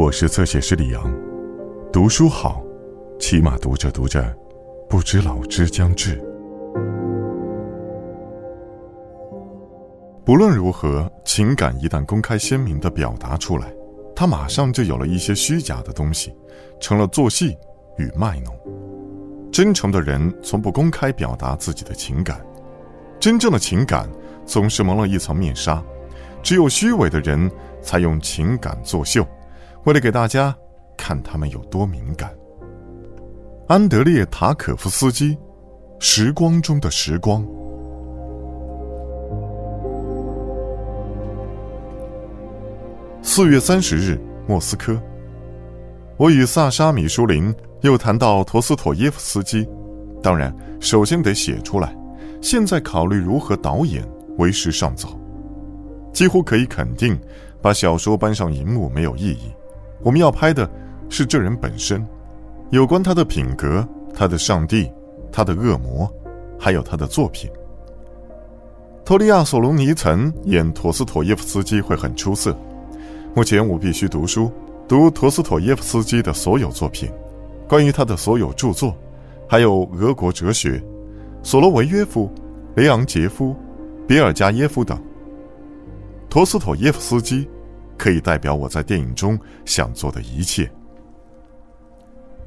我是侧写师李阳，读书好，起码读着读着，不知老之将至。不论如何，情感一旦公开鲜明的表达出来，它马上就有了一些虚假的东西，成了做戏与卖弄。真诚的人从不公开表达自己的情感，真正的情感总是蒙了一层面纱，只有虚伪的人才用情感作秀。为了给大家看他们有多敏感，安德烈·塔可夫斯基，《时光中的时光》。四月三十日，莫斯科。我与萨沙·米舒林又谈到陀思妥耶夫斯基，当然，首先得写出来。现在考虑如何导演，为时尚早。几乎可以肯定，把小说搬上荧幕没有意义。我们要拍的是这人本身，有关他的品格、他的上帝、他的恶魔，还有他的作品。托利亚·索隆尼岑演陀思妥耶夫斯基会很出色。目前我必须读书，读陀思妥耶夫斯基的所有作品，关于他的所有著作，还有俄国哲学，索罗维约夫、雷昂杰夫、比尔加耶夫等。陀思妥耶夫斯基。可以代表我在电影中想做的一切。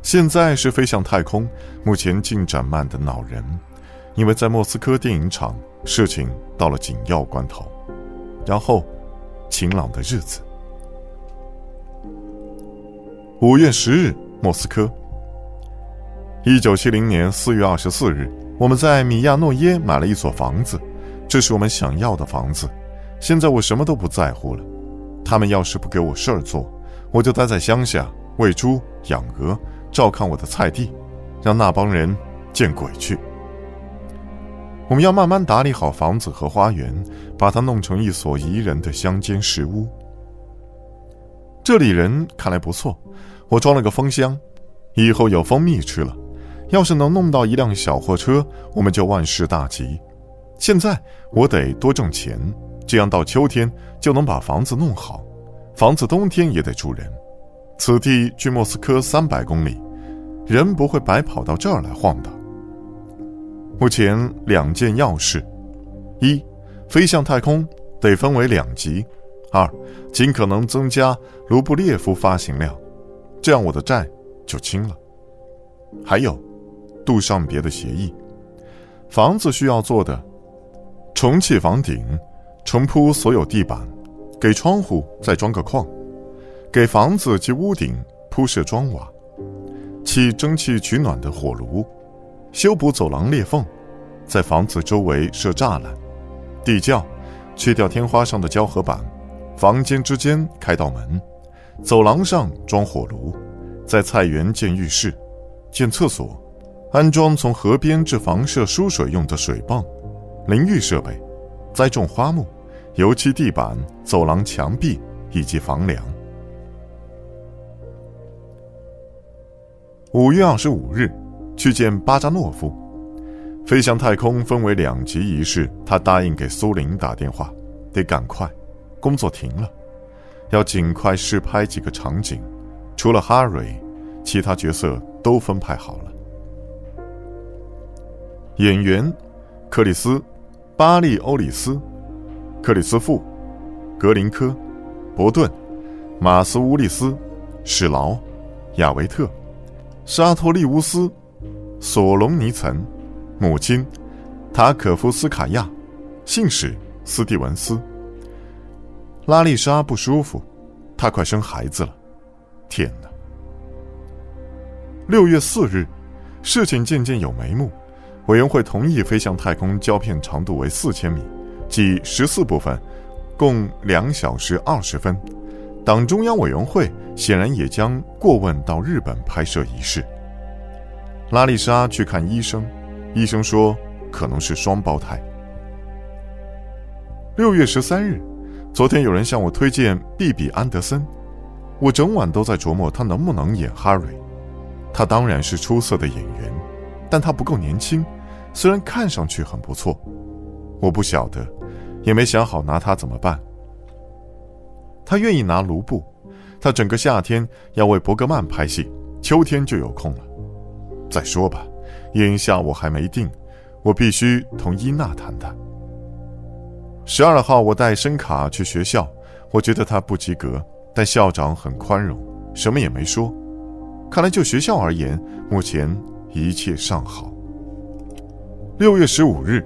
现在是飞向太空，目前进展慢的恼人，因为在莫斯科电影厂，事情到了紧要关头。然后，晴朗的日子。五月十日，莫斯科。一九七零年四月二十四日，我们在米亚诺耶买了一所房子，这是我们想要的房子。现在我什么都不在乎了。他们要是不给我事儿做，我就待在乡下喂猪、养鹅、照看我的菜地，让那帮人见鬼去。我们要慢慢打理好房子和花园，把它弄成一所宜人的乡间石屋。这里人看来不错，我装了个蜂箱，以后有蜂蜜吃了。要是能弄到一辆小货车，我们就万事大吉。现在我得多挣钱。这样到秋天就能把房子弄好，房子冬天也得住人。此地距莫斯科三百公里，人不会白跑到这儿来晃荡。目前两件要事：一，飞向太空得分为两级；二，尽可能增加卢布列夫发行量，这样我的债就清了。还有，杜尚别的协议，房子需要做的，重砌房顶。重铺所有地板，给窗户再装个框，给房子及屋顶铺设砖瓦，砌蒸汽取暖的火炉，修补走廊裂缝，在房子周围设栅栏，地窖，去掉天花上的胶合板，房间之间开道门，走廊上装火炉，在菜园建浴室，建厕所，安装从河边至房舍输水用的水泵，淋浴设备。栽种花木，油漆地板、走廊墙壁以及房梁。五月二十五日，去见巴扎诺夫。飞向太空分为两级仪式，他答应给苏林打电话，得赶快，工作停了，要尽快试拍几个场景。除了哈瑞，其他角色都分派好了。演员，克里斯。巴利欧里斯、克里斯富、格林科、伯顿、马斯乌利斯、史劳、亚维特、沙托利乌斯、索隆尼岑、母亲塔可夫斯卡娅、信使斯蒂文斯。拉丽莎不舒服，她快生孩子了。天哪！六月四日，事情渐渐有眉目。委员会同意飞向太空胶片长度为四千米，即十四部分，共两小时二十分。党中央委员会显然也将过问到日本拍摄仪式。拉丽莎去看医生，医生说可能是双胞胎。六月十三日，昨天有人向我推荐毕比安德森，我整晚都在琢磨他能不能演哈瑞。他当然是出色的演员，但他不够年轻。虽然看上去很不错，我不晓得，也没想好拿他怎么办。他愿意拿卢布，他整个夏天要为伯格曼拍戏，秋天就有空了。再说吧，眼下我还没定，我必须同伊娜谈谈。十二号，我带申卡去学校，我觉得他不及格，但校长很宽容，什么也没说。看来就学校而言，目前一切尚好。六月十五日，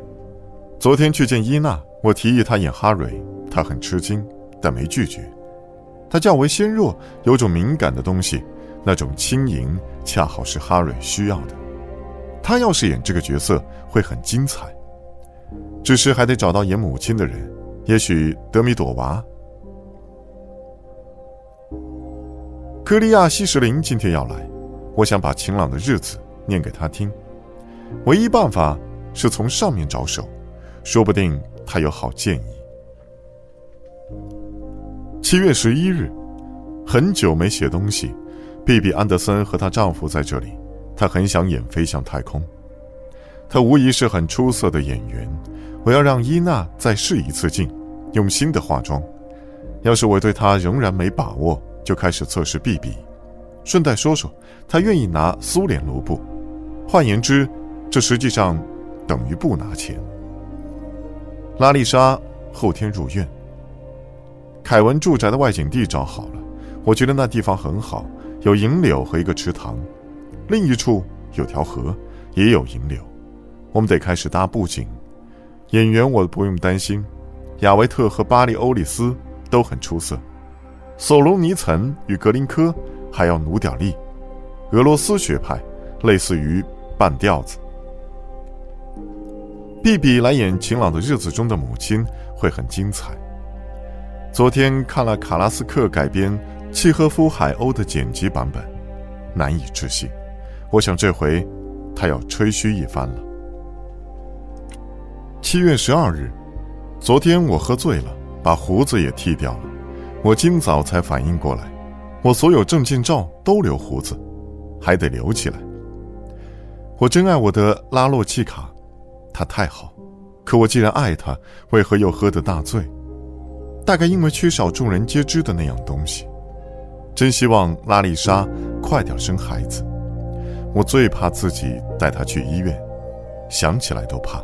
昨天去见伊娜，我提议她演哈瑞，她很吃惊，但没拒绝。她较为纤弱，有种敏感的东西，那种轻盈恰好是哈瑞需要的。她要是演这个角色，会很精彩。只是还得找到演母亲的人，也许德米朵娃。科利亚西什林今天要来，我想把《晴朗的日子》念给他听。唯一办法是从上面着手，说不定他有好建议。七月十一日，很久没写东西。比比安德森和她丈夫在这里，她很想演《飞向太空》。她无疑是很出色的演员。我要让伊娜再试一次镜，用新的化妆。要是我对她仍然没把握，就开始测试 B B。顺带说说，她愿意拿苏联卢布，换言之，这实际上等于不拿钱。拉丽莎后天入院。凯文住宅的外景地找好了，我觉得那地方很好，有银柳和一个池塘，另一处有条河，也有银柳。我们得开始搭布景。演员我不用担心，亚维特和巴利欧利斯都很出色，索隆尼岑与格林科还要努点力，俄罗斯学派，类似于半吊子。比比来演《晴朗的日子》中的母亲会很精彩。昨天看了卡拉斯克改编契诃夫《海鸥》的剪辑版本，难以置信。我想这回他要吹嘘一番了。七月十二日，昨天我喝醉了，把胡子也剃掉了。我今早才反应过来，我所有证件照都留胡子，还得留起来。我真爱我的拉洛契卡，他太好。可我既然爱他，为何又喝得大醉？大概因为缺少众人皆知的那样东西。真希望拉丽莎快点生孩子。我最怕自己带她去医院，想起来都怕。